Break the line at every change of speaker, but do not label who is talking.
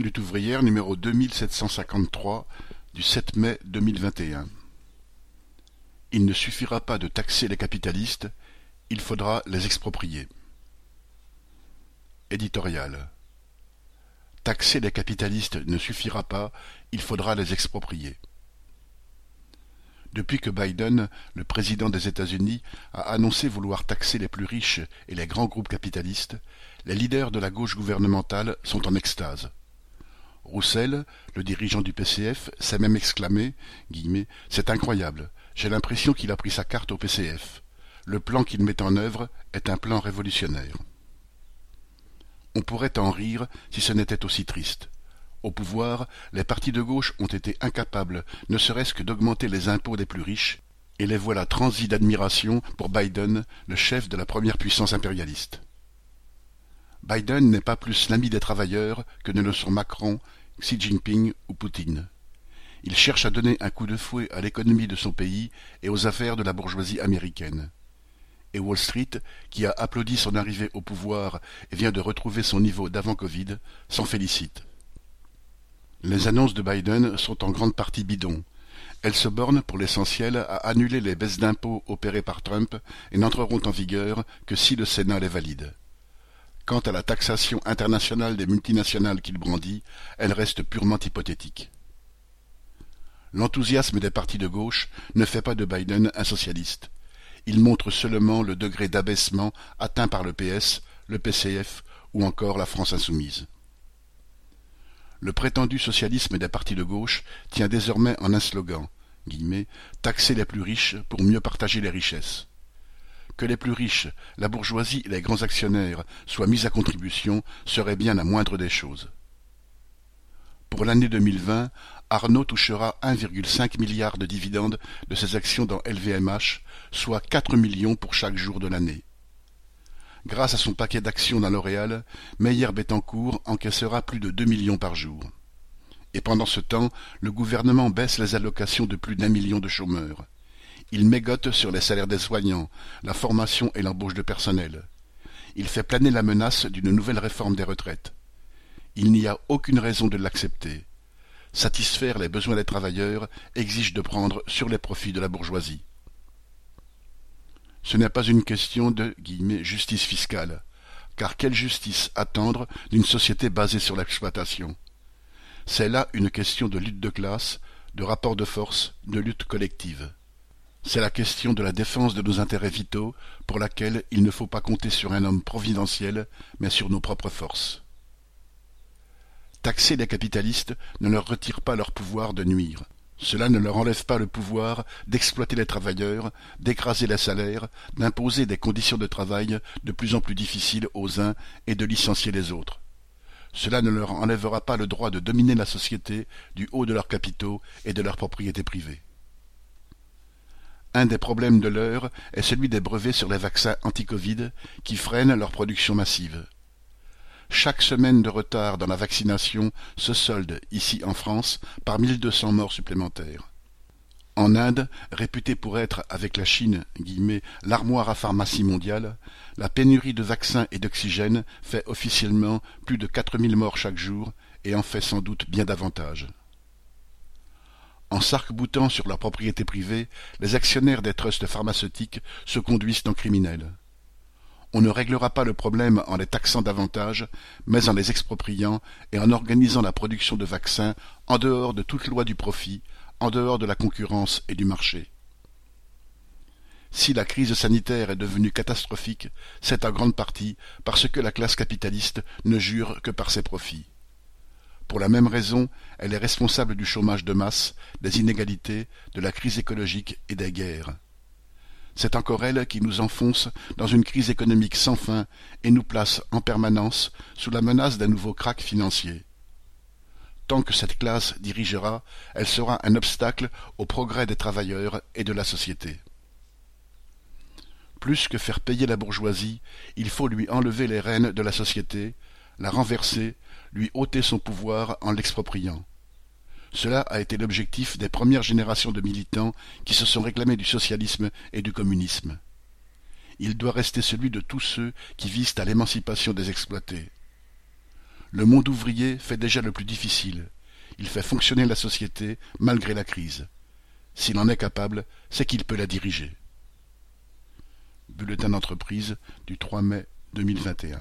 Lutte ouvrière numéro deux mille sept cent cinquante-trois du sept mai deux mille vingt et un. Il ne suffira pas de taxer les capitalistes, il faudra les exproprier. Éditorial. Taxer les capitalistes ne suffira pas, il faudra les exproprier. Depuis que Biden, le président des États-Unis, a annoncé vouloir taxer les plus riches et les grands groupes capitalistes, les leaders de la gauche gouvernementale sont en extase. Roussel, le dirigeant du PCF, s'est même exclamé « C'est incroyable, j'ai l'impression qu'il a pris sa carte au PCF. Le plan qu'il met en œuvre est un plan révolutionnaire. » On pourrait en rire si ce n'était aussi triste. Au pouvoir, les partis de gauche ont été incapables ne serait-ce que d'augmenter les impôts des plus riches, et les voilà transis d'admiration pour Biden, le chef de la première puissance impérialiste. Biden n'est pas plus l'ami des travailleurs que ne le sont Macron, Xi Jinping ou Poutine. Il cherche à donner un coup de fouet à l'économie de son pays et aux affaires de la bourgeoisie américaine. Et Wall Street, qui a applaudi son arrivée au pouvoir et vient de retrouver son niveau d'avant Covid, s'en félicite. Les annonces de Biden sont en grande partie bidons. Elles se bornent pour l'essentiel à annuler les baisses d'impôts opérées par Trump et n'entreront en vigueur que si le Sénat les valide. Quant à la taxation internationale des multinationales qu'il brandit, elle reste purement hypothétique. L'enthousiasme des partis de gauche ne fait pas de Biden un socialiste. Il montre seulement le degré d'abaissement atteint par le PS, le PCF ou encore la France insoumise. Le prétendu socialisme des partis de gauche tient désormais en un slogan taxer les plus riches pour mieux partager les richesses. Que les plus riches, la bourgeoisie et les grands actionnaires soient mis à contribution serait bien la moindre des choses. Pour l'année 2020, Arnaud touchera 1,5 milliard de dividendes de ses actions dans LVMH, soit 4 millions pour chaque jour de l'année. Grâce à son paquet d'actions dans L'Oréal, Meyer Bettencourt encaissera plus de 2 millions par jour. Et pendant ce temps, le gouvernement baisse les allocations de plus d'un million de chômeurs. Il mégote sur les salaires des soignants, la formation et l'embauche de personnel. Il fait planer la menace d'une nouvelle réforme des retraites. Il n'y a aucune raison de l'accepter. Satisfaire les besoins des travailleurs exige de prendre sur les profits de la bourgeoisie. Ce n'est pas une question de justice fiscale, car quelle justice attendre d'une société basée sur l'exploitation? C'est là une question de lutte de classe, de rapport de force, de lutte collective. C'est la question de la défense de nos intérêts vitaux, pour laquelle il ne faut pas compter sur un homme providentiel, mais sur nos propres forces. Taxer les capitalistes ne leur retire pas leur pouvoir de nuire. Cela ne leur enlève pas le pouvoir d'exploiter les travailleurs, d'écraser les salaires, d'imposer des conditions de travail de plus en plus difficiles aux uns et de licencier les autres. Cela ne leur enlèvera pas le droit de dominer la société du haut de leurs capitaux et de leurs propriétés privées. Un des problèmes de l'heure est celui des brevets sur les vaccins anti-Covid qui freinent leur production massive. Chaque semaine de retard dans la vaccination se solde, ici en France, par 1200 morts supplémentaires. En Inde, réputée pour être, avec la Chine, l'armoire à pharmacie mondiale, la pénurie de vaccins et d'oxygène fait officiellement plus de 4000 morts chaque jour et en fait sans doute bien davantage. En s'arc-boutant sur leur propriété privée, les actionnaires des trusts pharmaceutiques se conduisent en criminels. On ne réglera pas le problème en les taxant davantage, mais en les expropriant et en organisant la production de vaccins en dehors de toute loi du profit, en dehors de la concurrence et du marché. Si la crise sanitaire est devenue catastrophique, c'est en grande partie parce que la classe capitaliste ne jure que par ses profits. Pour la même raison, elle est responsable du chômage de masse, des inégalités, de la crise écologique et des guerres. C'est encore elle qui nous enfonce dans une crise économique sans fin et nous place en permanence sous la menace d'un nouveau krach financier. Tant que cette classe dirigera, elle sera un obstacle au progrès des travailleurs et de la société. Plus que faire payer la bourgeoisie, il faut lui enlever les rênes de la société, la renverser, lui ôter son pouvoir en l'expropriant. Cela a été l'objectif des premières générations de militants qui se sont réclamés du socialisme et du communisme. Il doit rester celui de tous ceux qui visent à l'émancipation des exploités. Le monde ouvrier fait déjà le plus difficile. Il fait fonctionner la société malgré la crise. S'il en est capable, c'est qu'il peut la diriger. Bulletin d'entreprise du 3 mai 2021.